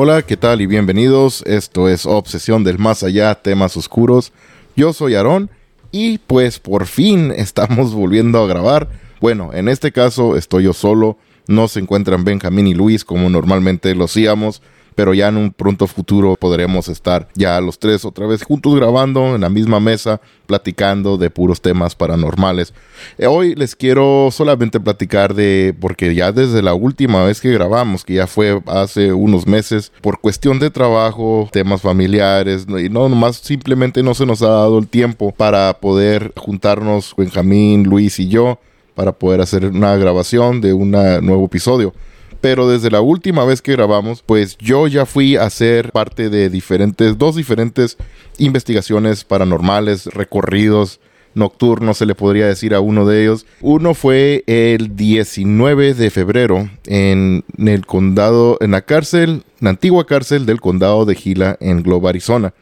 Hola, ¿qué tal y bienvenidos? Esto es Obsesión del Más Allá, temas oscuros. Yo soy Aarón y pues por fin estamos volviendo a grabar. Bueno, en este caso estoy yo solo, no se encuentran Benjamín y Luis como normalmente lo hacíamos pero ya en un pronto futuro podremos estar ya los tres otra vez juntos grabando en la misma mesa, platicando de puros temas paranormales. Eh, hoy les quiero solamente platicar de, porque ya desde la última vez que grabamos, que ya fue hace unos meses, por cuestión de trabajo, temas familiares, y no nomás simplemente no se nos ha dado el tiempo para poder juntarnos Benjamín, Luis y yo para poder hacer una grabación de un nuevo episodio pero desde la última vez que grabamos, pues yo ya fui a ser parte de diferentes, dos diferentes investigaciones paranormales, recorridos nocturnos, se le podría decir a uno de ellos. Uno fue el 19 de febrero en el condado, en la cárcel, la antigua cárcel del condado de Gila en Globe, Arizona.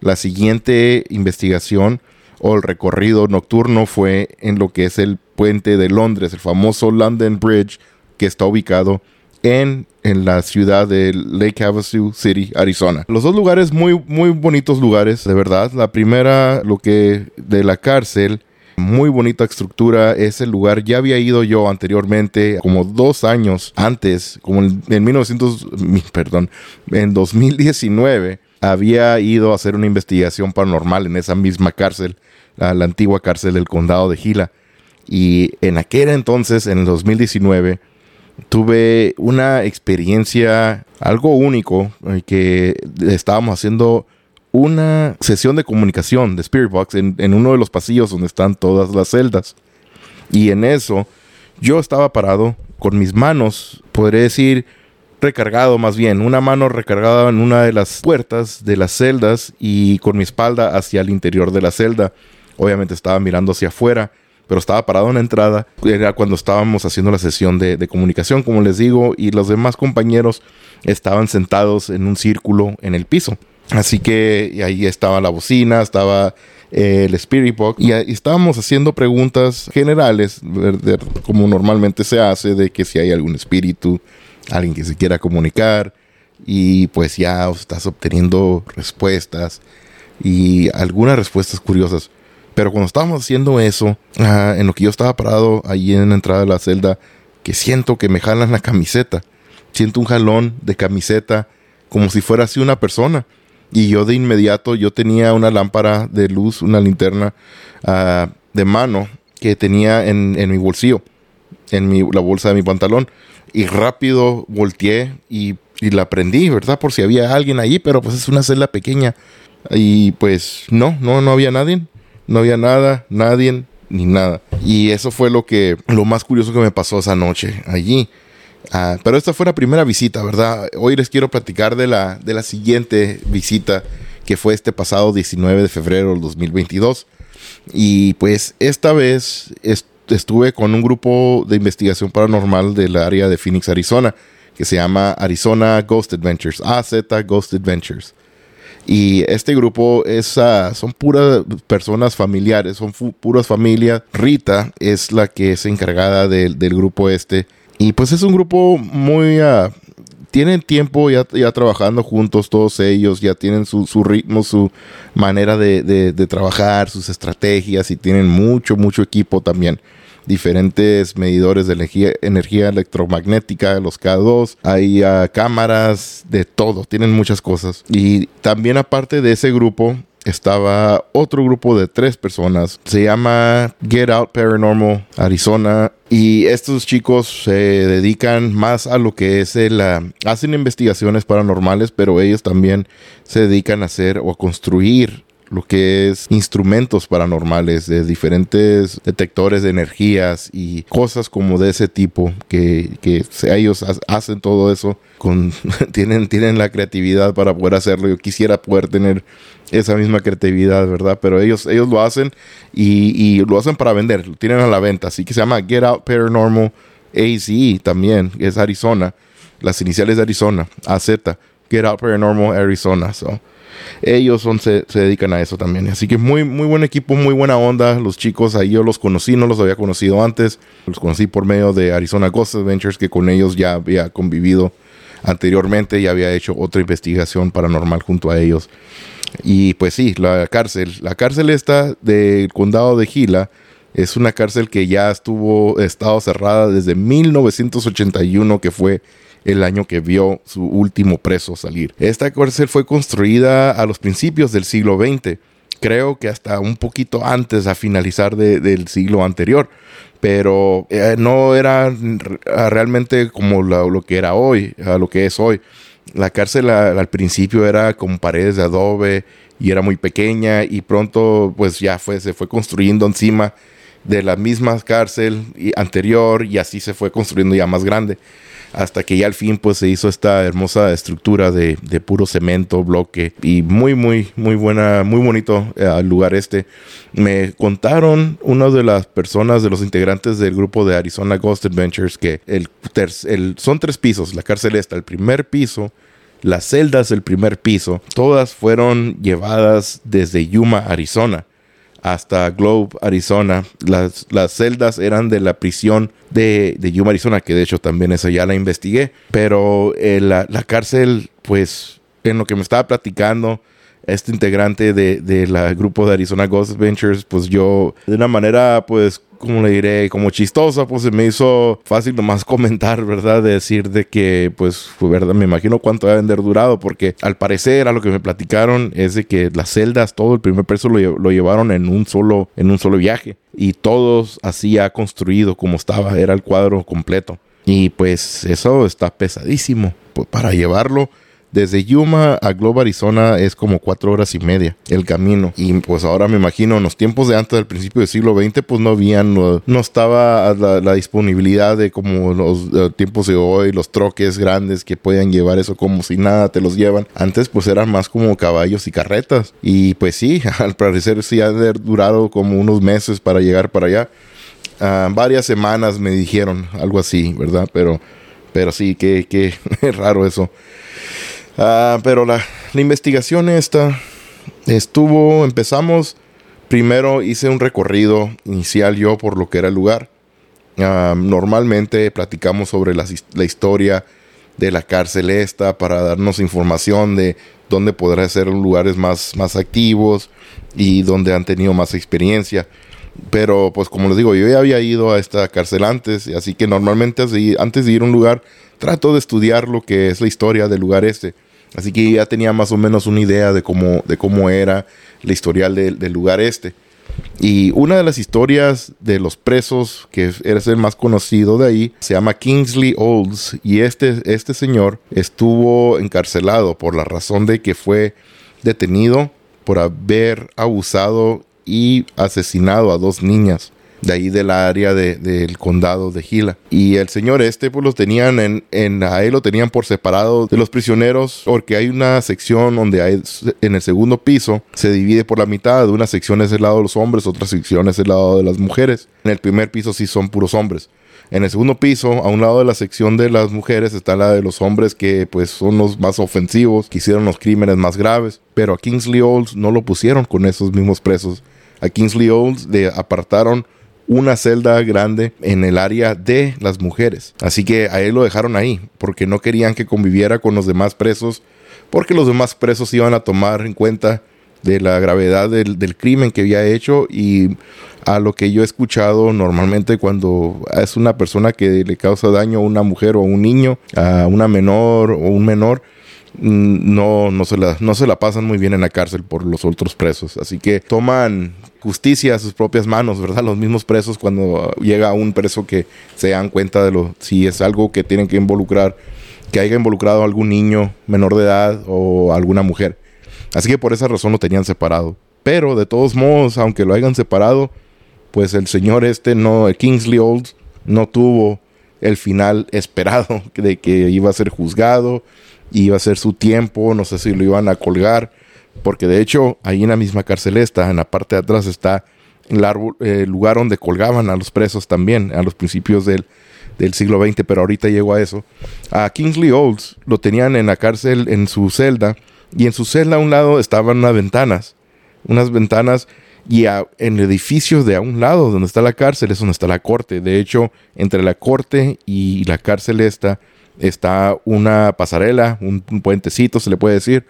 La siguiente investigación o el recorrido nocturno fue en lo que es el puente de Londres, el famoso London Bridge, que está ubicado en, en la ciudad de Lake Havasu City, Arizona. Los dos lugares muy, muy bonitos lugares, de verdad. La primera, lo que de la cárcel, muy bonita estructura. Ese lugar ya había ido yo anteriormente, como dos años antes, como en, en 1900, perdón, en 2019, había ido a hacer una investigación paranormal en esa misma cárcel, la, la antigua cárcel del condado de Gila. Y en aquel entonces, en el 2019, tuve una experiencia algo único eh, que estábamos haciendo una sesión de comunicación de Spirit Box en, en, uno de los pasillos donde están todas las celdas. Y en eso yo estaba parado con mis manos, podría decir recargado más bien, una mano recargada en una de las puertas de las celdas y con mi espalda hacia el interior de la celda. Obviamente estaba mirando hacia afuera pero estaba parado en la entrada. Era cuando estábamos haciendo la sesión de, comunicación, como les digo, y los demás compañeros estaban sentados en un círculo en el piso. Así que ahí estaba la bocina, estaba eh, el Spirit Box y, estábamos haciendo preguntas generales, como normalmente se hace, de que si hay algún espíritu, alguien que se quiera comunicar, y pues ya estás obteniendo respuestas y algunas respuestas curiosas. Pero cuando estábamos haciendo eso, ah, en lo que yo estaba parado ahí en la entrada de la celda, que siento que me jalan la camiseta. Siento un jalón de camiseta como si fuera así una persona. Y yo de inmediato, yo tenía una lámpara de luz, una linterna uh, de mano que tenía en, mi bolsillo, en mi, la bolsa de mi pantalón. Y rápido volteé y, y, la prendí, ¿verdad? Por si había alguien ahí, pero pues es una celda pequeña. Y pues no, no, no había nadie no había nada, nadie, ni nada. Y eso fue lo que, lo más curioso que me pasó esa noche allí. Ah, pero esta fue la primera visita, ¿verdad? Hoy les quiero platicar de la, de la siguiente visita que fue este pasado 19 de febrero del 2022. Y pues esta vez estuve con un grupo de investigación paranormal del área de Phoenix, Arizona, que se llama Arizona Ghost Adventures, AZ Ghost Adventures. Y este grupo es, uh, son puras personas familiares, son puras familias. Rita es la que es encargada del grupo este. Y pues es un grupo muy... Uh, tienen tiempo ya, ya, trabajando juntos todos ellos, ya tienen su, su ritmo, su manera de, de, de, trabajar, sus estrategias y tienen mucho, mucho equipo también diferentes medidores de energía, energía electromagnética, los K2, hay uh, cámaras, de todo, tienen muchas cosas. Y también aparte de ese grupo, estaba otro grupo de tres personas. Se llama Get Out Paranormal Arizona. Y estos chicos se dedican más a lo que es el... Uh, hacen investigaciones paranormales, pero ellos también se dedican a hacer o a construir lo que es instrumentos paranormales de diferentes detectores de energías y cosas como de ese tipo que, que ellos hacen todo eso con tienen tienen la creatividad para poder hacerlo. Yo quisiera poder tener esa misma creatividad verdad pero ellos ellos lo hacen y, y lo hacen para vender lo tienen a la venta. Así que se llama Get Out Paranormal AZE también es Arizona las iniciales de Arizona AZ Get Out Paranormal Arizona so ellos son, se, dedican a eso también. Así que muy, muy buen equipo, muy buena onda. Los chicos ahí yo los conocí, no los había conocido antes. Los conocí por medio de Arizona Ghost Adventures, que con ellos ya había convivido anteriormente ya había hecho otra investigación paranormal junto a ellos. Y pues sí, la cárcel, la cárcel esta del condado de Gila es una cárcel que ya estuvo estado cerrada desde 1981 que fue el año que vio su último preso salir. Esta cárcel fue construida a los principios del siglo XX, creo que hasta un poquito antes a finalizar del siglo anterior, pero eh, no era realmente como lo, que era hoy, a lo que es hoy. La cárcel al principio era con paredes de adobe y era muy pequeña y pronto pues ya se fue construyendo encima de la misma cárcel anterior y así se fue construyendo ya más grande hasta que ya al fin pues se hizo esta hermosa estructura de, puro cemento, bloque y muy muy muy buena, muy bonito eh, lugar este. Me contaron una de las personas de los integrantes del grupo de Arizona Ghost Adventures que el son tres pisos, la cárcel está, el primer piso las celdas del primer piso, todas fueron llevadas desde Yuma, Arizona hasta Globe, Arizona. Las, las celdas eran de la prisión de, de, Yuma, Arizona, que de hecho también esa ya la investigué. Pero eh, la, la, cárcel, pues, en lo que me estaba platicando, este integrante de, de la grupo de Arizona Ghost Adventures, pues yo, de una manera, pues, como le diré, como chistosa, pues se me hizo fácil nomás comentar, ¿verdad? De decir de que, pues, ¿verdad? Me imagino cuánto va a haber durado, porque al parecer, a lo que me platicaron, es de que las celdas, todo el primer peso lo, lo llevaron en un solo, en un solo viaje. Y todos así ha construido como estaba, era el cuadro completo. Y pues eso está pesadísimo. Pues para llevarlo desde Yuma a Globe, Arizona es como cuatro horas y media el camino. Y pues ahora me imagino, en los tiempos de antes del principio del siglo XX, pues no habían, no, estaba la, disponibilidad de como los tiempos de hoy, los troques grandes que puedan llevar eso como si nada te los llevan. Antes pues eran más como caballos y carretas. Y pues sí, al parecer sí ha durado como unos meses para llegar para allá. Ah, varias semanas me dijeron algo así, ¿verdad? Pero, pero sí, que, que raro eso. Ah, pero la, investigación esta estuvo, empezamos, primero hice un recorrido inicial yo por lo que era el lugar. Ah, normalmente platicamos sobre la, historia de la cárcel esta para darnos información de dónde podrá ser lugares más, más activos y donde han tenido más experiencia. Pero pues como les digo, yo ya había ido a esta cárcel antes, así que normalmente antes de ir a un lugar trato de estudiar lo que es la historia del lugar este. Así que ya tenía más o menos una idea de cómo, de cómo era la historial del lugar este. Y una de las historias de los presos, que es el más conocido de ahí, se llama Kingsley Olds. Y este, este señor estuvo encarcelado por la razón de que fue detenido por haber abusado y asesinado a dos niñas de ahí de la área del condado de Gila. Y el señor este, pues tenían en, en, ahí lo tenían por separado de los prisioneros, porque hay una sección donde hay, en el segundo piso se divide por la mitad, una sección es el lado de los hombres, otra sección es el lado de las mujeres. En el primer piso sí son puros hombres. En el segundo piso, a un lado de la sección de las mujeres, está la de los hombres que pues son los más ofensivos, que hicieron los crímenes más graves. Pero a Kingsley Olds no lo pusieron con esos mismos presos. A Kingsley Olds le apartaron una celda grande en el área de las mujeres. Así que a él lo dejaron ahí, porque no querían que conviviera con los demás presos, porque los demás presos iban a tomar en cuenta de la gravedad del, crimen que había hecho y a lo que yo he escuchado normalmente cuando es una persona que le causa daño a una mujer o a un niño, a una menor o un menor, no, no, se la, no se la pasan muy bien en la cárcel por los otros presos. Así que toman justicia a sus propias manos, ¿verdad? Los mismos presos cuando llega un preso que se dan cuenta de lo, si es algo que tienen que involucrar, que haya involucrado a algún niño menor de edad o alguna mujer. Así que por esa razón lo tenían separado. Pero de todos modos, aunque lo hayan separado, pues el señor este no, Kingsley Olds, no tuvo el final esperado de que iba a ser juzgado, iba a ser su tiempo, no sé si lo iban a colgar porque de hecho ahí en la misma cárcel está, en la parte de atrás está el, lugar donde colgaban a los presos también, a los principios del, siglo XX, pero ahorita llegó a eso. A Kingsley Olds lo tenían en la cárcel, en su celda, y en su celda a un lado estaban unas ventanas, unas ventanas, y en el edificio de a un lado donde está la cárcel es donde está la corte. De hecho, entre la corte y la cárcel esta está una pasarela, un, puentecito se le puede decir,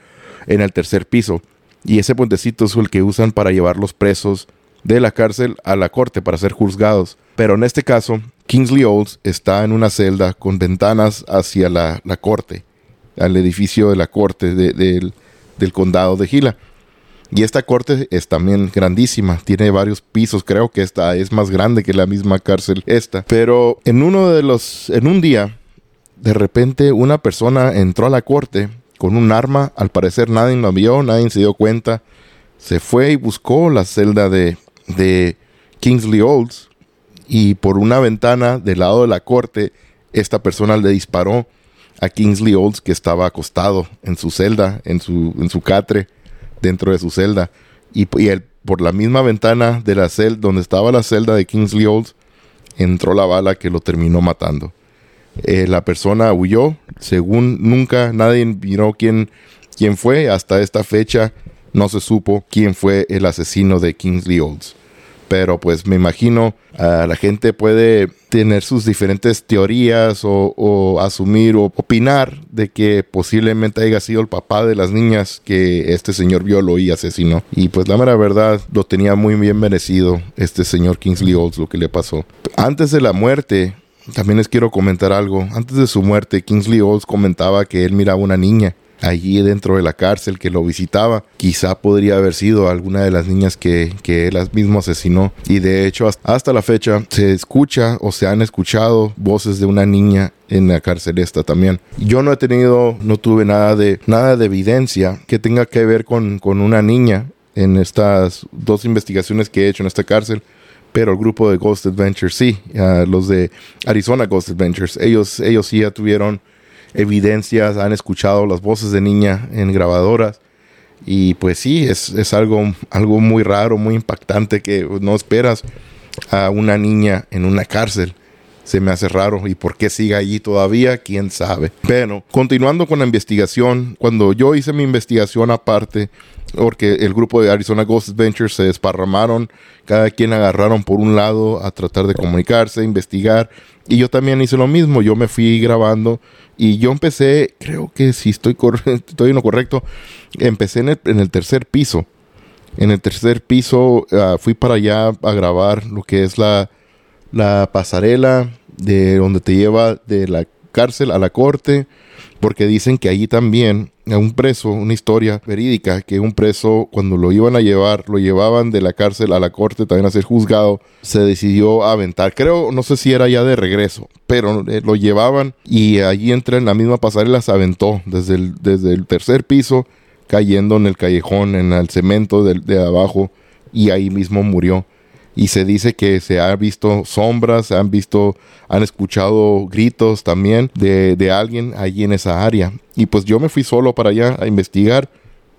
en el tercer piso. Y ese puentecito es el que usan para llevar los presos de la cárcel a la corte para ser juzgados. Pero en este caso, Kingsley Olds está en una celda con ventanas hacia la, corte, al edificio de la corte del, del condado de Gila. Y esta corte es también grandísima, tiene varios pisos, creo que esta es más grande que la misma cárcel esta. Pero en uno de los, en un día, de repente una persona entró a la corte con un arma, al parecer nadie lo vio, nadie se dio cuenta, se fue y buscó la celda de, de Kingsley Olds y por una ventana del lado de la corte, esta persona le disparó a Kingsley Olds que estaba acostado en su celda, en su, en su catre, dentro de su celda. Y, y por la misma ventana de la celda, donde estaba la celda de Kingsley Olds, entró la bala que lo terminó matando. Eh, la persona huyó, según nunca nadie vio quién, quién fue, hasta esta fecha no se supo quién fue el asesino de Kingsley Olds. Pero pues me imagino uh, la gente puede tener sus diferentes teorías o, asumir o opinar de que posiblemente haya sido el papá de las niñas que este señor violó y asesinó. Y pues la mera verdad lo tenía muy bien merecido este señor Kingsley Olds lo que le pasó. Antes de la muerte, también les quiero comentar algo. Antes de su muerte, Kingsley Olds comentaba que él miraba una niña allí dentro de la cárcel que lo visitaba. Quizá podría haber sido alguna de las niñas que, que él mismo asesinó. Y de hecho, hasta la fecha se escucha o se han escuchado voces de una niña en la cárcel esta también. Yo no he tenido, no tuve nada de, nada de evidencia que tenga que ver con, con una niña en estas dos investigaciones que he hecho en esta cárcel pero el grupo de Ghost Adventures sí, los de Arizona Ghost Adventures, ellos, ellos sí ya tuvieron evidencias, han escuchado las voces de niña en grabadoras. Y pues sí, es, es algo, algo muy raro, muy impactante que no esperas a una niña en una cárcel. Se me hace raro. ¿Y por qué sigue allí todavía? ¿Quién sabe? Pero continuando con la investigación, cuando yo hice mi investigación aparte, porque el grupo de Arizona Ghost Adventures se desparramaron, cada quien agarraron por un lado a tratar de comunicarse, investigar, y yo también hice lo mismo, yo me fui grabando y yo empecé, creo que si estoy, estoy en lo correcto, empecé en el, tercer piso. En el tercer piso ah, fui para allá a grabar lo que es la, la pasarela de donde te lleva de la cárcel a la corte porque dicen que allí también a un preso, una historia verídica, que un preso cuando lo iban a llevar, lo llevaban de la cárcel a la corte también a ser juzgado, se decidió aventar. Creo, no sé si era ya de regreso, pero eh, lo llevaban y allí entra en la misma pasarela, se aventó desde el, desde el tercer piso, cayendo en el callejón, en el cemento de, de abajo y ahí mismo murió y se dice que se ha visto sombras, han visto, han escuchado gritos también de, de alguien allí en esa área. Y pues yo me fui solo para allá a investigar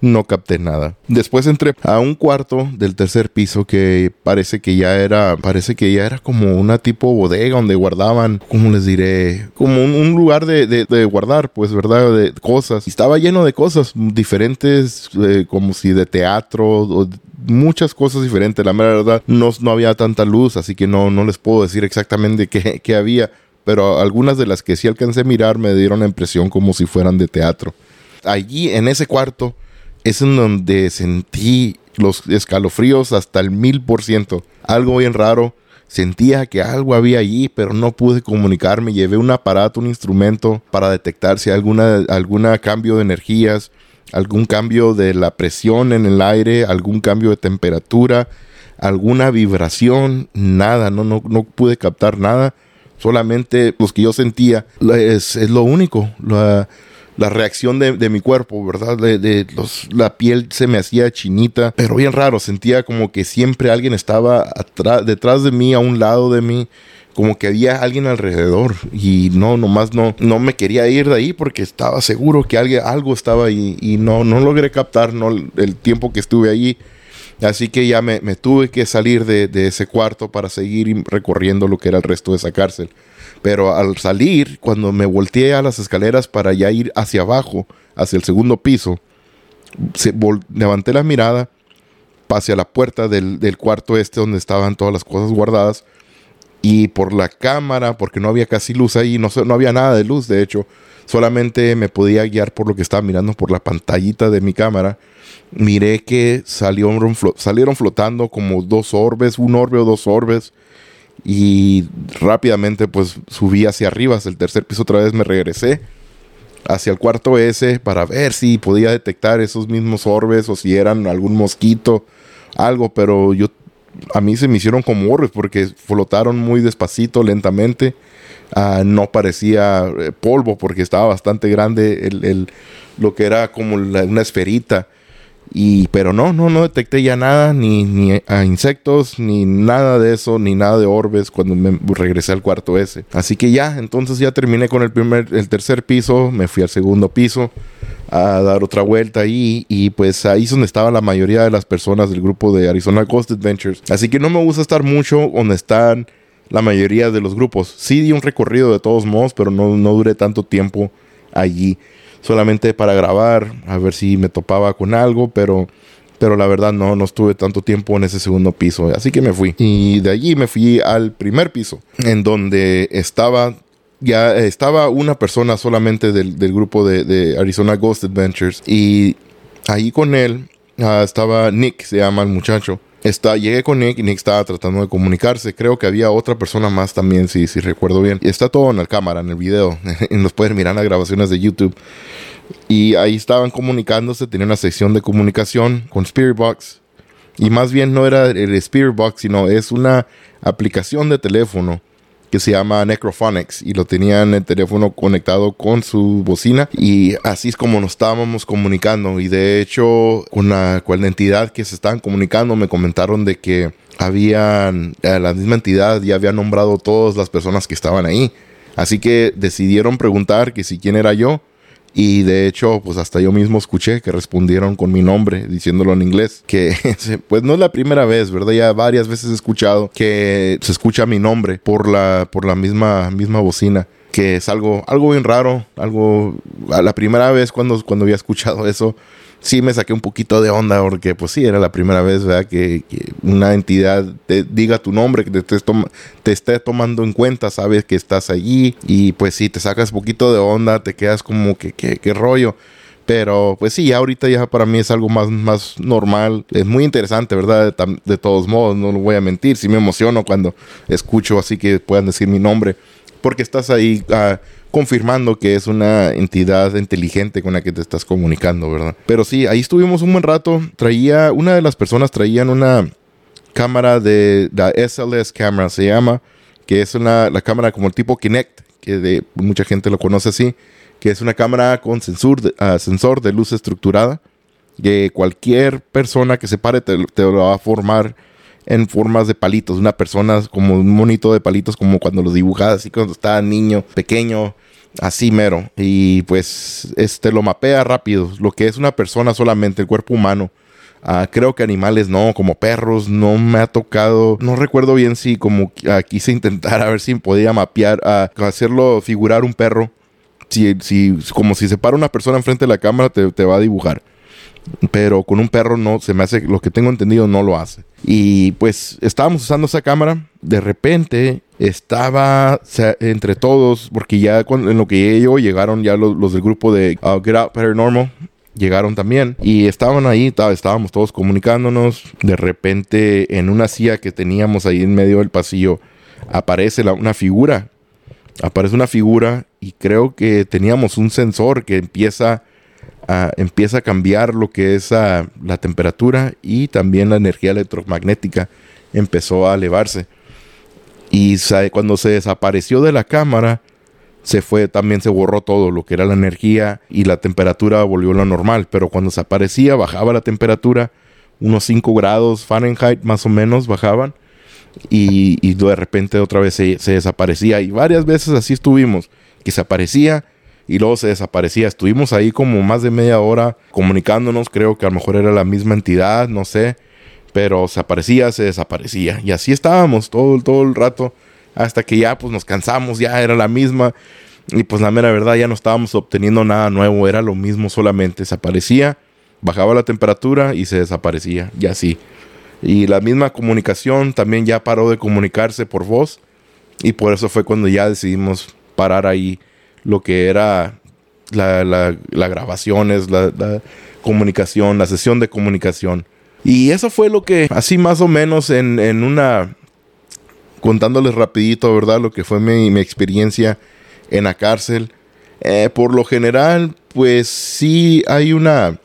no capté nada. Después entré a un cuarto del tercer piso que parece que ya era, parece que ya era como una tipo bodega donde guardaban, ¿cómo les diré? Como un, lugar de, de, guardar, pues, ¿verdad? De cosas. Estaba lleno de cosas diferentes, eh, como si de teatro, o muchas cosas diferentes. La verdad, no, no había tanta luz, así que no, no les puedo decir exactamente qué, qué había. Pero algunas de las que sí alcancé a mirar me dieron la impresión como si fueran de teatro. Allí, en ese cuarto, es en donde sentí los escalofríos hasta el mil por ciento. Algo bien raro. Sentía que algo había allí, pero no pude comunicarme. Llevé un aparato, un instrumento para detectar si alguna, alguna cambio de energías, algún cambio de la presión en el aire, algún cambio de temperatura, alguna vibración, nada, no, no, no pude captar nada. Solamente los que yo sentía es, es lo único. La reacción de, mi cuerpo, ¿verdad? De, los, la piel se me hacía chinita, pero bien raro, sentía como que siempre alguien estaba atrás, detrás de mí, a un lado de mí, como que había alguien alrededor y no, nomás no, no me quería ir de ahí porque estaba seguro que alguien, algo estaba ahí y no, no logré captar no, el tiempo que estuve allí. Así que ya me, tuve que salir de, de, ese cuarto para seguir recorriendo lo que era el resto de esa cárcel. Pero al salir, cuando me volteé a las escaleras para ya ir hacia abajo, hacia el segundo piso, levanté la mirada hacia la puerta del, cuarto este donde estaban todas las cosas guardadas y por la cámara, porque no había casi luz ahí, no, no había nada de luz, de hecho, solamente me podía guiar por lo que estaba mirando por la pantallita de mi cámara. Miré que salieron, salieron flotando como dos orbes, un orbe o dos orbes. Y rápidamente pues subí hacia arriba, hacia el tercer piso otra vez me regresé hacia el cuarto S para ver si podía detectar esos mismos orbes o si eran algún mosquito, algo, pero yo a mí se me hicieron como orbes porque flotaron muy despacito, lentamente. Ah, no parecía eh, polvo porque estaba bastante grande el, lo que era como una esferita. Y, pero no, no, no detecté ya nada, ni, ni a insectos, ni nada de eso, ni nada de orbes cuando me regresé al cuarto ese. Así que ya, entonces ya terminé con el primer, el tercer piso, me fui al segundo piso a dar otra vuelta ahí y pues ahí es donde estaba la mayoría de las personas del grupo de Arizona Coast Adventures. Así que no me gusta estar mucho donde están la mayoría de los grupos. Sí di un recorrido de todos modos, pero no, no duré tanto tiempo allí solamente para grabar, a ver si me topaba con algo, pero, pero la verdad no, no estuve tanto tiempo en ese segundo piso, así que me fui. Y de allí me fui al primer piso, en donde estaba ya estaba una persona solamente del, grupo de, Arizona Ghost Adventures y ahí con él ah, estaba Nick, se llama el muchacho. Está, llegué con Nick y Nick estaba tratando de comunicarse. Creo que había otra persona más también, si, si recuerdo bien. Está todo en la cámara, en el video. Nos pueden mirar las grabaciones de YouTube. Y ahí estaban comunicándose. Tenía una sección de comunicación con Spirit Box. Y más bien no era el Spirit Box, sino es una aplicación de teléfono que se llama Necrophonics y lo tenían el teléfono conectado con su bocina y así es como nos estábamos comunicando. Y de hecho con la, con entidad que se estaban comunicando me comentaron de que habían eh, la misma entidad ya había nombrado todas las personas que estaban ahí. Así que decidieron preguntar que si quién era yo y de hecho, pues hasta yo mismo escuché que respondieron con mi nombre, diciéndolo en inglés. Que pues no es la primera vez, ¿verdad? Ya varias veces he escuchado que se escucha mi nombre por la, por la misma, misma bocina que es algo, algo bien raro, algo, la primera vez cuando, cuando había escuchado eso, sí me saqué un poquito de onda porque pues sí, era la primera vez, ¿verdad? Que, una entidad te diga tu nombre, que te, esté tomando en cuenta, sabes que estás allí y pues sí, te sacas un poquito de onda, te quedas como que, qué rollo. Pero pues sí, ahorita ya para mí es algo más, más normal. Es muy interesante, ¿verdad? De, todos modos, no lo voy a mentir. Sí me emociono cuando escucho así que puedan decir mi nombre porque estás ahí ah, confirmando que es una entidad inteligente con la que te estás comunicando, ¿verdad? Pero sí, ahí estuvimos un buen rato. Traía, una de las personas traían una cámara de la SLS camera, se llama, que es una, la cámara como el tipo Kinect, que de, mucha gente lo conoce así, que es una cámara con sensor de, ah, sensor de luz estructurada, que cualquier persona que se pare te, te lo va a formar en formas de palitos. Una persona como un monito de palitos, como cuando los dibujaba así cuando estaba niño, pequeño, así mero. Y pues este lo mapea rápido. Lo que es una persona solamente, el cuerpo humano. Ah, creo que animales no, como perros, no me ha tocado, no recuerdo bien si como uh, quise intentar a ver si podía mapear, uh, hacerlo figurar un perro, si, si, como si se para una persona enfrente de la cámara te va a dibujar pero con un perro no, se me hace, lo que tengo entendido no lo hace. Y pues estábamos usando esa cámara, de repente estaba entre todos, porque ya en lo que llegué yo llegaron ya los, del grupo de uh, Get Out Paranormal, llegaron también y estaban ahí, estábamos todos comunicándonos. De repente, en una silla que teníamos ahí en medio del pasillo, aparece una figura. Aparece una figura y creo que teníamos un sensor que empieza empieza a cambiar lo que es la temperatura y también la energía electromagnética empezó a elevarse. Y cuando se desapareció de la cámara, se fue, también se borró todo lo que era la energía y la temperatura volvió a lo normal. Pero cuando se aparecía, bajaba la temperatura, unos 5 grados Fahrenheit más o menos bajaban. Y, de repente otra vez se, se, desaparecía. Y varias veces así estuvimos, que se aparecía y luego se desaparecía. Estuvimos ahí como más de media hora comunicándonos, creo que a lo mejor era la misma entidad, no sé, pero se aparecía, se desaparecía. Y así estábamos todo, todo el rato, hasta que ya pues nos cansamos, ya era la misma. Y pues la mera verdad ya no estábamos obteniendo nada nuevo, era lo mismo solamente, se aparecía, bajaba la temperatura y se desaparecía, y así. Y la misma comunicación también ya paró de comunicarse por voz Y por eso fue cuando ya decidimos parar ahí lo que era la, la, la grabaciones, la, comunicación, la sesión de comunicación. Y eso fue lo que, así más o menos en, en una, contándoles rapidito, ¿verdad? Lo que fue mi, mi experiencia en la cárcel. Eh, por lo general, pues sí hay una,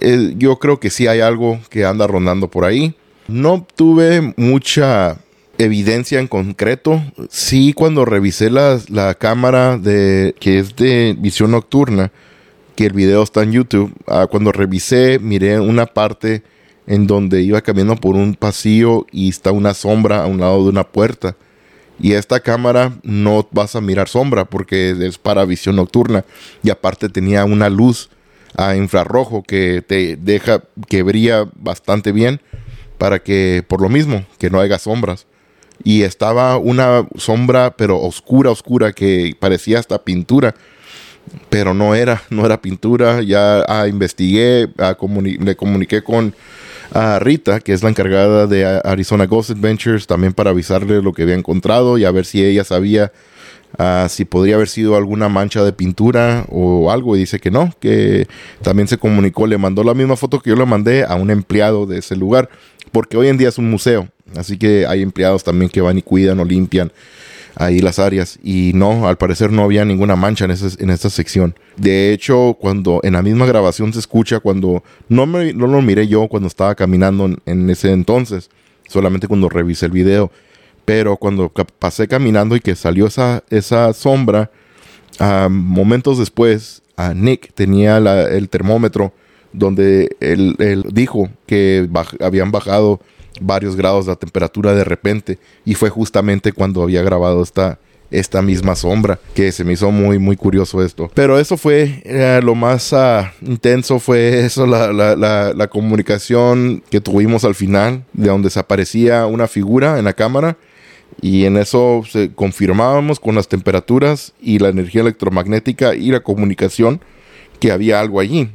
eh, yo creo que sí hay algo que anda rondando por ahí. No tuve mucha evidencia en concreto. Sí, cuando revisé la, la cámara de que es de visión nocturna, que el video está en YouTube, ah, cuando revisé, miré una parte en donde iba caminando por un pasillo y está una sombra a un lado de una puerta. Y esta cámara no vas a mirar sombra porque es para visión nocturna. Y aparte tenía una luz a infrarrojo que te deja que brilla bastante bien para que por lo mismo que no haya sombras y estaba una sombra pero oscura oscura que parecía hasta pintura pero no era no era pintura. Ya ah, investigué ah, le comuniqué con a Rita que es la encargada de Arizona Ghost Adventures también para avisarle lo que había encontrado y a ver si ella sabía si podría haber sido alguna mancha de pintura o algo. Y dice que no, que también se comunicó, le mandó la misma foto que yo le mandé a un empleado de ese lugar, porque hoy en día es un museo, así que hay empleados también que van y cuidan o limpian ahí las áreas y no, al parecer no había ninguna mancha en, ese, en esta sección. De hecho, cuando en la misma grabación se escucha, cuando no, me, no lo miré yo cuando estaba caminando en, ese entonces, solamente cuando revisé el video pero cuando pasé caminando y que salió esa, esa sombra, momentos después, a Nick tenía el termómetro donde él, dijo que habían bajado varios grados la temperatura de repente y fue justamente cuando había grabado esta, esta misma sombra, que se me hizo muy, muy curioso esto. Pero eso fue eh, lo más ah, intenso, fue eso, la, la, la, comunicación que tuvimos al final, de donde desaparecía una figura en la cámara y en eso se confirmábamos con las temperaturas y la energía electromagnética y la comunicación que había algo allí.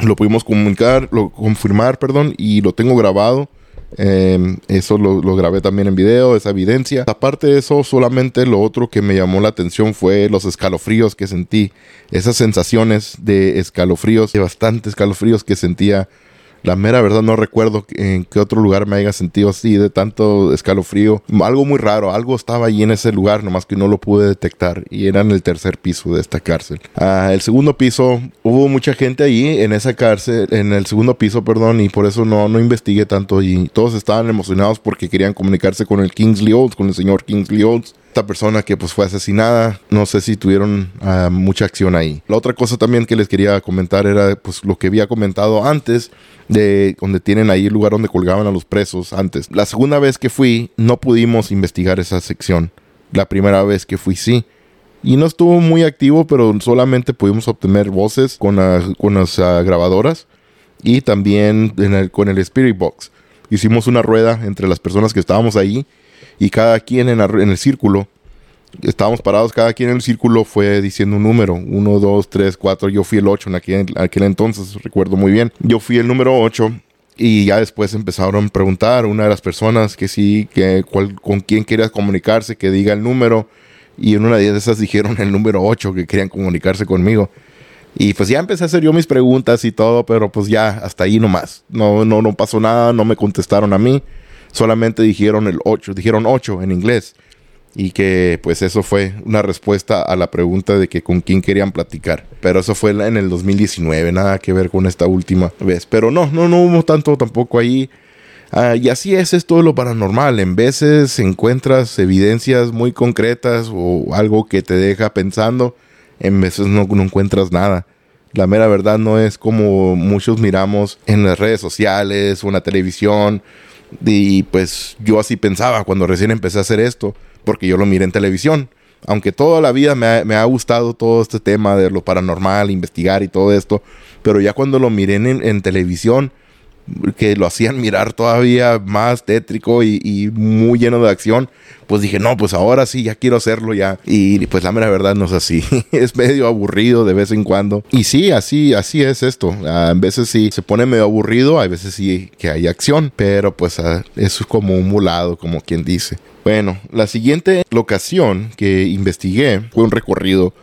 Lo pudimos comunicar, lo confirmar, perdón, y lo tengo grabado. Em, eso lo, lo, grabé también en video, esa evidencia. Aparte de eso, solamente lo otro que me llamó la atención fue los escalofríos que sentí. Esas sensaciones de escalofríos, de bastante escalofríos que sentía la mera verdad no recuerdo en qué otro lugar me haya sentido así de tanto escalofrío. Algo muy raro, algo estaba allí en ese lugar, nomás que no lo pude detectar y era en el tercer piso de esta cárcel. Ah, el segundo piso, hubo mucha gente allí en esa cárcel, en el segundo piso, perdón, y por eso no, no investigué tanto y todos estaban emocionados porque querían comunicarse con el Kingsley Olds, con el señor Kingsley Olds esta persona que pues fue asesinada. No sé si tuvieron uh, mucha acción ahí. La otra cosa también que les quería comentar era pues lo que había comentado antes de donde tienen ahí el lugar donde colgaban a los presos antes. La segunda vez que fui no pudimos investigar esa sección. La primera vez que fui sí. Y no estuvo muy activo, pero solamente pudimos obtener voces con, con las uh, grabadoras y también con el Spirit Box. Hicimos una rueda entre las personas que estábamos ahí y cada quien en, el círculo, estábamos parados, cada quien en el círculo fue diciendo un número, uno, dos, tres, cuatro, yo fui el ocho en aquel, aquel entonces, recuerdo muy bien, yo fui el número ocho y ya después empezaron a preguntar una de las personas que sí, que con quién quería comunicarse, que diga el número. Y en una de esas dijeron el número 8 que querían comunicarse conmigo. Y pues ya empecé a hacer yo mis preguntas y todo, pero pues ya hasta ahí nomás. No, no, no pasó nada, no me contestaron a mí solamente dijeron el 8, dijeron 8 en inglés. Y que pues eso fue una respuesta a la pregunta de que con quién querían platicar. Pero eso fue en el 2019, nada que ver con esta última vez. Pero no, no, no hubo tanto tampoco ahí. Uh, y así es esto de lo paranormal. En veces encuentras evidencias muy concretas o algo que te deja pensando. En veces no, no encuentras nada. La mera verdad no es como muchos miramos en las redes sociales o en la televisión y pues yo así pensaba cuando recién empecé a hacer esto, porque yo lo miré en televisión. Aunque toda la vida me ha, gustado todo este tema de lo paranormal, investigar y todo esto, pero ya cuando lo miré en televisión, que lo hacían mirar todavía más tétrico y, muy lleno de acción, pues dije, no, pues ahora sí, ya quiero hacerlo ya. Y pues la mera verdad no es así. es medio aburrido de vez en cuando. Y sí, así, así es esto. A veces sí se pone medio aburrido, a veces sí que hay acción, pero pues ah, es como un mulado, como quien dice. Bueno, la siguiente locación que investigué fue un recorrido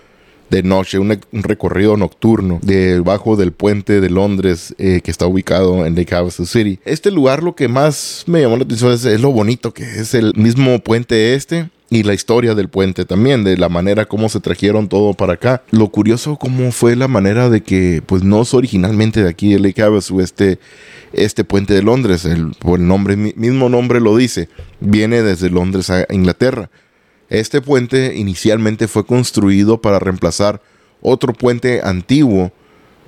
de noche, un, recorrido nocturno debajo del puente de Londres eh, que está ubicado en Lake Havasu City. Este lugar lo que más me llamó la atención es, lo bonito que es el mismo puente este y la historia del puente también, de la manera como se trajeron todo para acá. Lo curioso cómo fue la manera de que, pues no es originalmente de aquí de Lake Havasu este, este puente de Londres, el, el nombre, mismo nombre lo dice, viene desde Londres a Inglaterra. Este puente inicialmente fue construido para reemplazar otro puente antiguo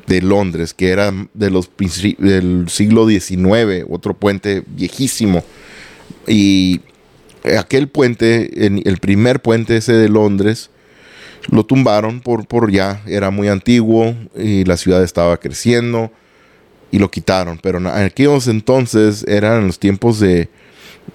de Londres, que era de los del siglo XIX, otro puente viejísimo. Y aquel puente, el primer puente ese de Londres, lo tumbaron por, por ya, era muy antiguo y la ciudad estaba creciendo y lo quitaron. Pero en aquellos entonces eran los tiempos de,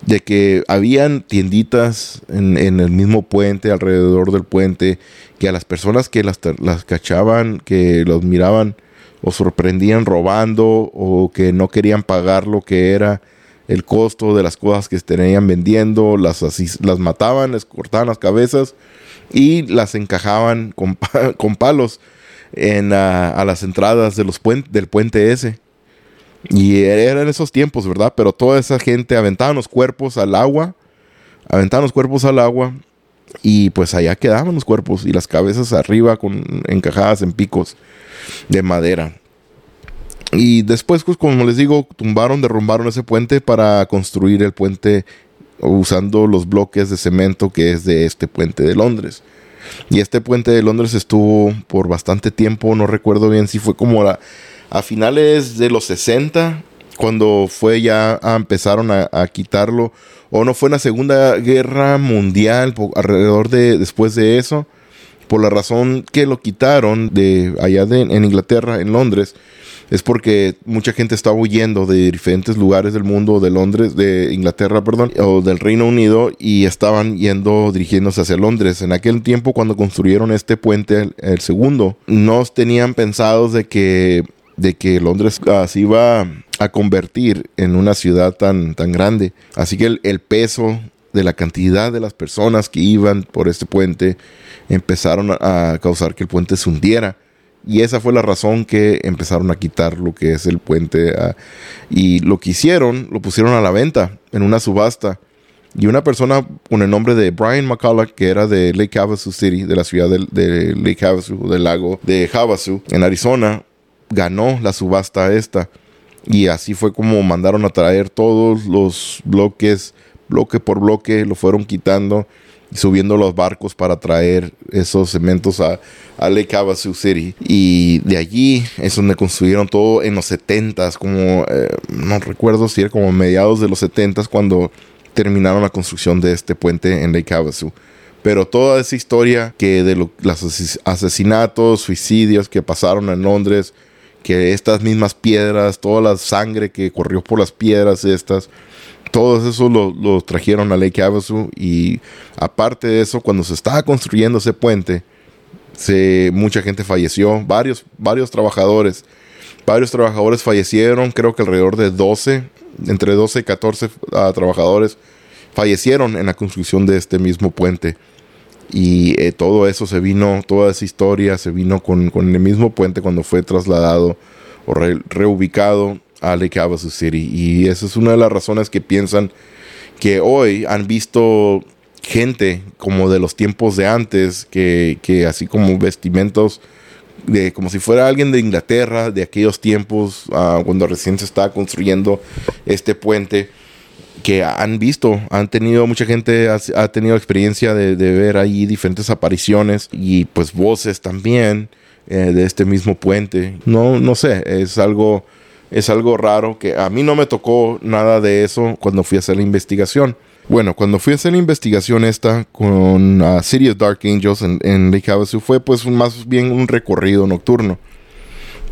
de que habían tienditas en, el mismo puente, alrededor del puente, que a las personas que las, las cachaban, que los miraban o sorprendían robando o que no querían pagar lo que era el costo de las cosas que tenían vendiendo, las, las mataban, les cortaban las cabezas y las encajaban con, con palos en, a las entradas de los del puente ese. Y eran esos tiempos, ¿verdad? Pero toda esa gente aventaban los cuerpos al agua, aventaban los cuerpos al agua y pues allá quedaban los cuerpos y las cabezas arriba con encajadas en picos de madera. Y después, pues como les digo, tumbaron, derrumbaron ese puente para construir el puente usando los bloques de cemento que es de este puente de Londres. Y este puente de Londres estuvo por bastante tiempo, no recuerdo bien si fue como la, a finales de los 60, cuando fue ya empezaron a, quitarlo, o no fue en la Segunda Guerra Mundial, alrededor de después de eso, por la razón que lo quitaron de allá en Inglaterra, en Londres, es porque mucha gente estaba huyendo de diferentes lugares del mundo, de Londres, de Inglaterra, perdón, o del Reino Unido, y estaban yendo, dirigiéndose hacia Londres. En aquel tiempo, cuando construyeron este puente, el, el segundo, no tenían pensados de que de que Londres uh, se iba a convertir en una ciudad tan, tan grande. Así que el, peso de la cantidad de las personas que iban por este puente empezaron a, causar que el puente se hundiera. Y esa fue la razón que empezaron a quitar lo que es el puente. Uh, y lo que hicieron, lo pusieron a la venta en una subasta. Y una persona con el nombre de Brian McCullough, que era de Lake Havasu City, de la ciudad de, de Lake Havasu, del lago de Havasu, en Arizona, ganó la subasta esta. Y así fue como mandaron a traer todos los bloques, bloque por bloque, lo fueron quitando y subiendo los barcos para traer esos cementos a, a Lake Havasu City. Y de allí es donde construyeron todo en los 70s, como eh, no recuerdo si era como mediados de los 70s cuando terminaron la construcción de este puente en Lake Havasu. Pero toda esa historia que de los asesinatos, suicidios que pasaron en Londres, que estas mismas piedras, toda la sangre que corrió por las piedras estas, todo eso lo, trajeron a Lake Havasu y aparte de eso, cuando se estaba construyendo ese puente, se, mucha gente falleció, varios, varios trabajadores, varios trabajadores fallecieron, creo que alrededor de 12, entre 12 y 14 ah, trabajadores fallecieron en la construcción de este mismo puente. Y eh, todo eso se vino, toda esa historia se vino con, con el mismo puente cuando fue trasladado o reubicado a Lake Havasu City. Y esa es una de las razones que piensan que hoy han visto gente como de los tiempos de antes, que, que así como vestimentos, de, como si fuera alguien de Inglaterra, de aquellos tiempos, uh, cuando recién se estaba construyendo este puente que han visto, han tenido, mucha gente ha, tenido experiencia de, ver ahí diferentes apariciones y pues voces también eh, de este mismo puente. No, no sé, es algo, es algo raro que a mí no me tocó nada de eso cuando fui a hacer la investigación. Bueno, cuando fui a hacer la investigación esta con uh, City of Dark Angels en, en Lake Havasu fue pues más bien un recorrido nocturno.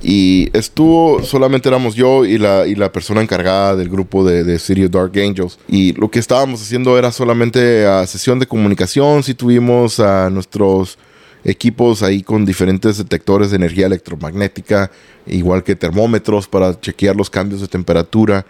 Y estuvo, solamente éramos yo y la, y la persona encargada del grupo de, de City Dark Angels. Y lo que estábamos haciendo era solamente a sesión de comunicación. Si tuvimos a nuestros equipos ahí con diferentes detectores de energía electromagnética, igual que termómetros para chequear los cambios de temperatura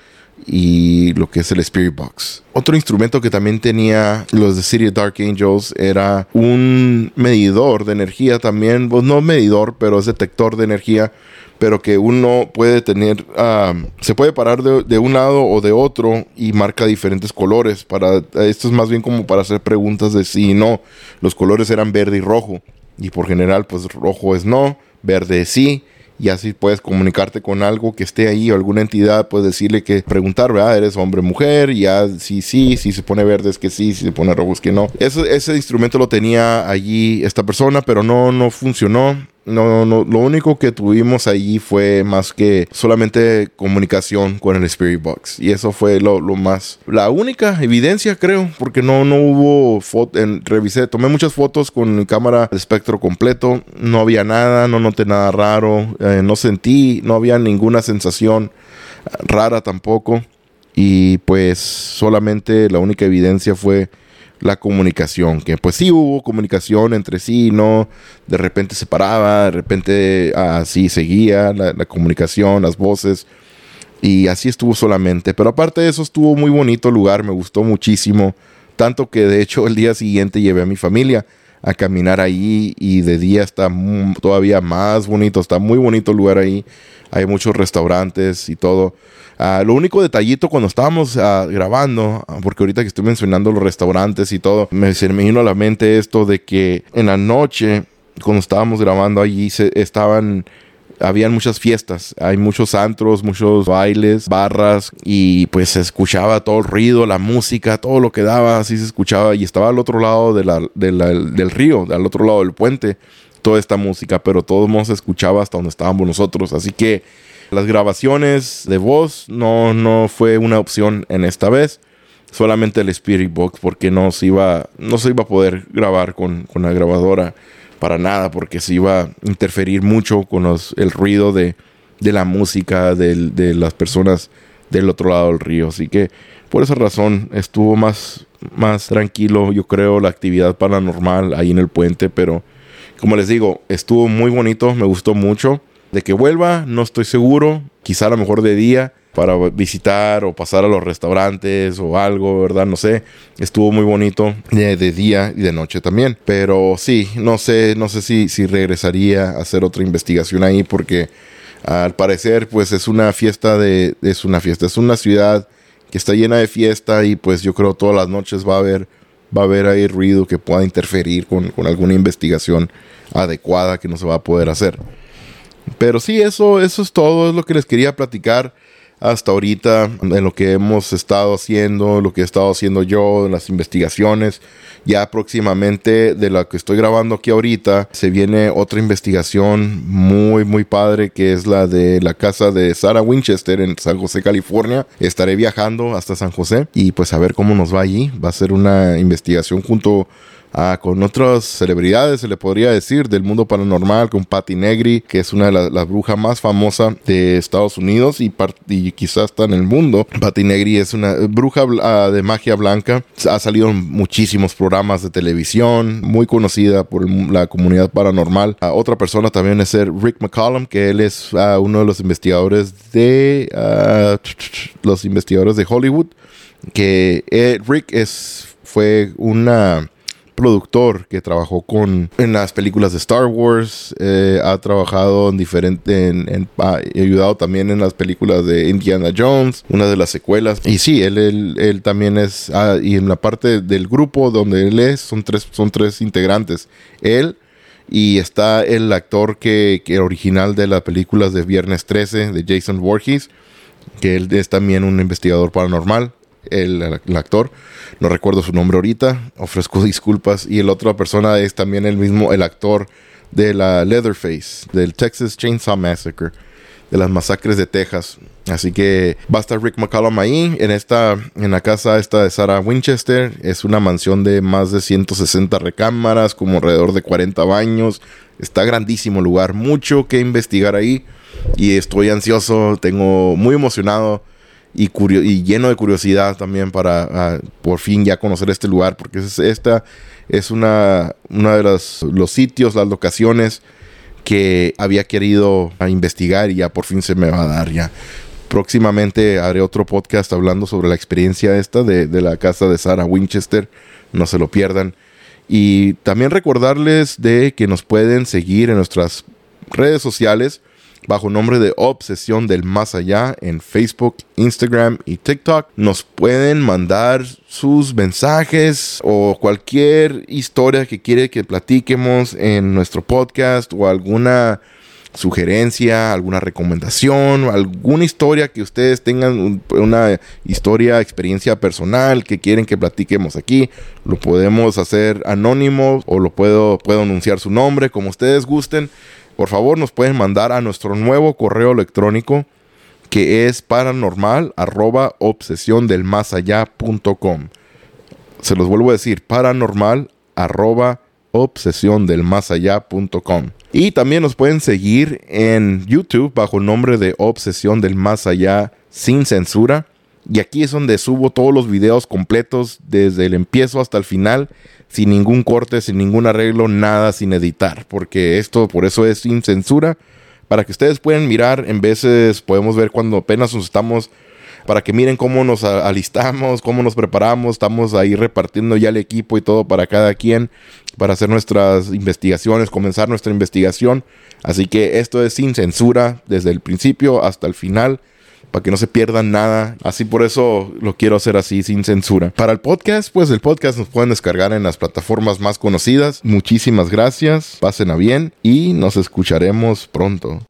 y lo que es el Spirit Box. Otro instrumento que también tenía los de City of Dark Angels era un medidor de energía también, pues no medidor, pero es detector de energía, pero que uno puede tener, ah, se puede parar de, un lado o de otro y marca diferentes colores. Para, esto es más bien como para hacer preguntas de sí y no. Los colores eran verde y rojo y por general pues rojo es no, verde es sí y así puedes comunicarte con algo que esté ahí o alguna entidad, puedes decirle que preguntar, ¿verdad? ¿Eres hombre mujer? Y ya, sí, sí, si se pone verde es que sí, si se pone rojo es que no. Ese, ese instrumento lo tenía allí esta persona, pero no, no funcionó. No, no, lo único que tuvimos allí fue más que solamente comunicación con el Spirit Box. Y eso fue lo, lo más, la única evidencia, creo, porque no, no hubo foto, revisé, tomé muchas fotos con mi cámara de espectro completo. No había nada, no noté nada raro, eh, no sentí, no había ninguna sensación rara tampoco. Y pues solamente la única evidencia fue la comunicación, que pues sí hubo comunicación entre sí, ¿no? De repente se paraba, de repente así seguía la, comunicación, las voces, y así estuvo solamente. Pero aparte de eso estuvo muy bonito lugar, me gustó muchísimo, tanto que de hecho el día siguiente llevé a mi familia a caminar ahí y de día está todavía más bonito, está muy bonito el lugar ahí, hay muchos restaurantes y todo. Uh, lo único detallito cuando estábamos uh, grabando, porque ahorita que estoy mencionando los restaurantes y todo, me, se me vino a la mente esto de que en la noche, cuando estábamos grabando allí, se, estaban habían muchas fiestas, hay muchos antros, muchos bailes, barras y pues se escuchaba todo el ruido, la música, todo lo que daba, así se escuchaba y estaba al otro lado de la, de la, del río, al otro lado del puente, toda esta música, pero todo mundo se escuchaba hasta donde estábamos nosotros, así que las grabaciones de voz no, no fue una opción en esta vez. Solamente el Spirit Box porque no se iba, no se iba a poder grabar con, con la grabadora para nada porque se iba a interferir mucho con el ruido de, la música de, de las personas del otro lado del río. Así que por esa razón estuvo más, más tranquilo, yo creo, la actividad paranormal ahí en el puente. Pero como les digo, estuvo muy bonito, me gustó mucho. De que vuelva, no estoy seguro. Quizá a lo mejor de día para visitar o pasar a los restaurantes o algo, ¿verdad? No sé. Estuvo muy bonito de, día y de noche también. Pero sí, no sé, no sé si, si regresaría a hacer otra investigación ahí porque al parecer pues es una fiesta de... Es una fiesta, es una ciudad que está llena de fiesta y pues yo creo todas las noches va a haber, va a haber ahí ruido que pueda interferir con, con alguna investigación adecuada que no se va a poder hacer. Pero sí, eso, eso es todo, es lo que les quería platicar hasta ahorita en lo que hemos estado haciendo, lo que he estado haciendo yo, en las investigaciones. Ya próximamente de la que estoy grabando aquí ahorita, se viene otra investigación muy, muy padre, que es la de la casa de Sarah Winchester en San José, California. Estaré viajando hasta San José y pues a ver cómo nos va allí. Va a ser una investigación junto Ah, con otras celebridades, se le podría decir, del mundo paranormal, con Patty Negri, que es una de las la brujas más famosas de Estados Unidos y, y, quizás está en el mundo. Patty Negri es una bruja uh, de magia blanca, ha salido en muchísimos programas de televisión, muy conocida por la comunidad paranormal. Uh, otra persona también es Rick McCollum, que él es uno de los investigadores de los investigadores de Hollywood, que eh, Rick es, fue una productor que trabajó con en las películas de Star Wars, eh, ha trabajado en diferente, en, ha ayudado también en las películas de Indiana Jones, una de las secuelas. Y sí, él, él, también es, y en la parte del grupo donde él es, son tres, son tres integrantes. Él y está el actor que, que original de las películas de Viernes 13 de Jason Voorhees, que él es también un investigador paranormal el, actor. No recuerdo su nombre ahorita, ofrezco disculpas. Y el otra persona es también el mismo, el actor de la Leatherface, del Texas Chainsaw Massacre. de las masacres de Texas. Así que va a estar Rick McCallum ahí en esta en la casa esta de Sarah Winchester. Es una mansión de más de 160 recámaras, como alrededor de 40 baños. Está grandísimo lugar, mucho que investigar ahí y estoy ansioso, tengo muy emocionado y, lleno de curiosidad también para ah, por fin ya conocer este lugar porque esta es una, una de los, los sitios, las locaciones que había querido investigar y ya por fin se me va a dar ya. Próximamente haré otro podcast hablando sobre la experiencia esta de, de la casa de Sarah Winchester. No se lo pierdan. Y también recordarles de que nos pueden seguir en nuestras redes sociales bajo nombre de Obsesión del Más Allá en Facebook, Instagram y TikTok. Nos pueden mandar sus mensajes o cualquier historia que quiere que platiquemos en nuestro podcast o alguna sugerencia, alguna recomendación, alguna historia que ustedes tengan, una historia, experiencia personal que quieren que platiquemos aquí, lo podemos hacer anónimo o lo puedo, puedo anunciar su nombre, como ustedes gusten por favor nos pueden mandar a nuestro nuevo correo electrónico que es paranormal arroba obsesión. Se los vuelvo a decir, paranormal arroba obsesión. Y también nos pueden seguir en YouTube bajo el nombre de Obsesión del Más Allá sin censura. Y aquí es donde subo todos los videos completos desde el empiezo hasta el final sin ningún corte, sin ningún arreglo, nada sin editar, porque esto por eso es sin censura, para que ustedes puedan mirar, en veces podemos ver cuando apenas nos estamos, para que miren cómo nos alistamos, cómo nos preparamos, estamos ahí repartiendo ya el equipo y todo para cada quien, para hacer nuestras investigaciones, comenzar nuestra investigación. Así que esto es sin censura desde el principio hasta el final para que no se pierdan nada. Así por eso lo quiero hacer así, sin censura. Para el podcast, pues el podcast nos pueden descargar en las plataformas más conocidas. Muchísimas gracias, pasen a bien y nos escucharemos pronto.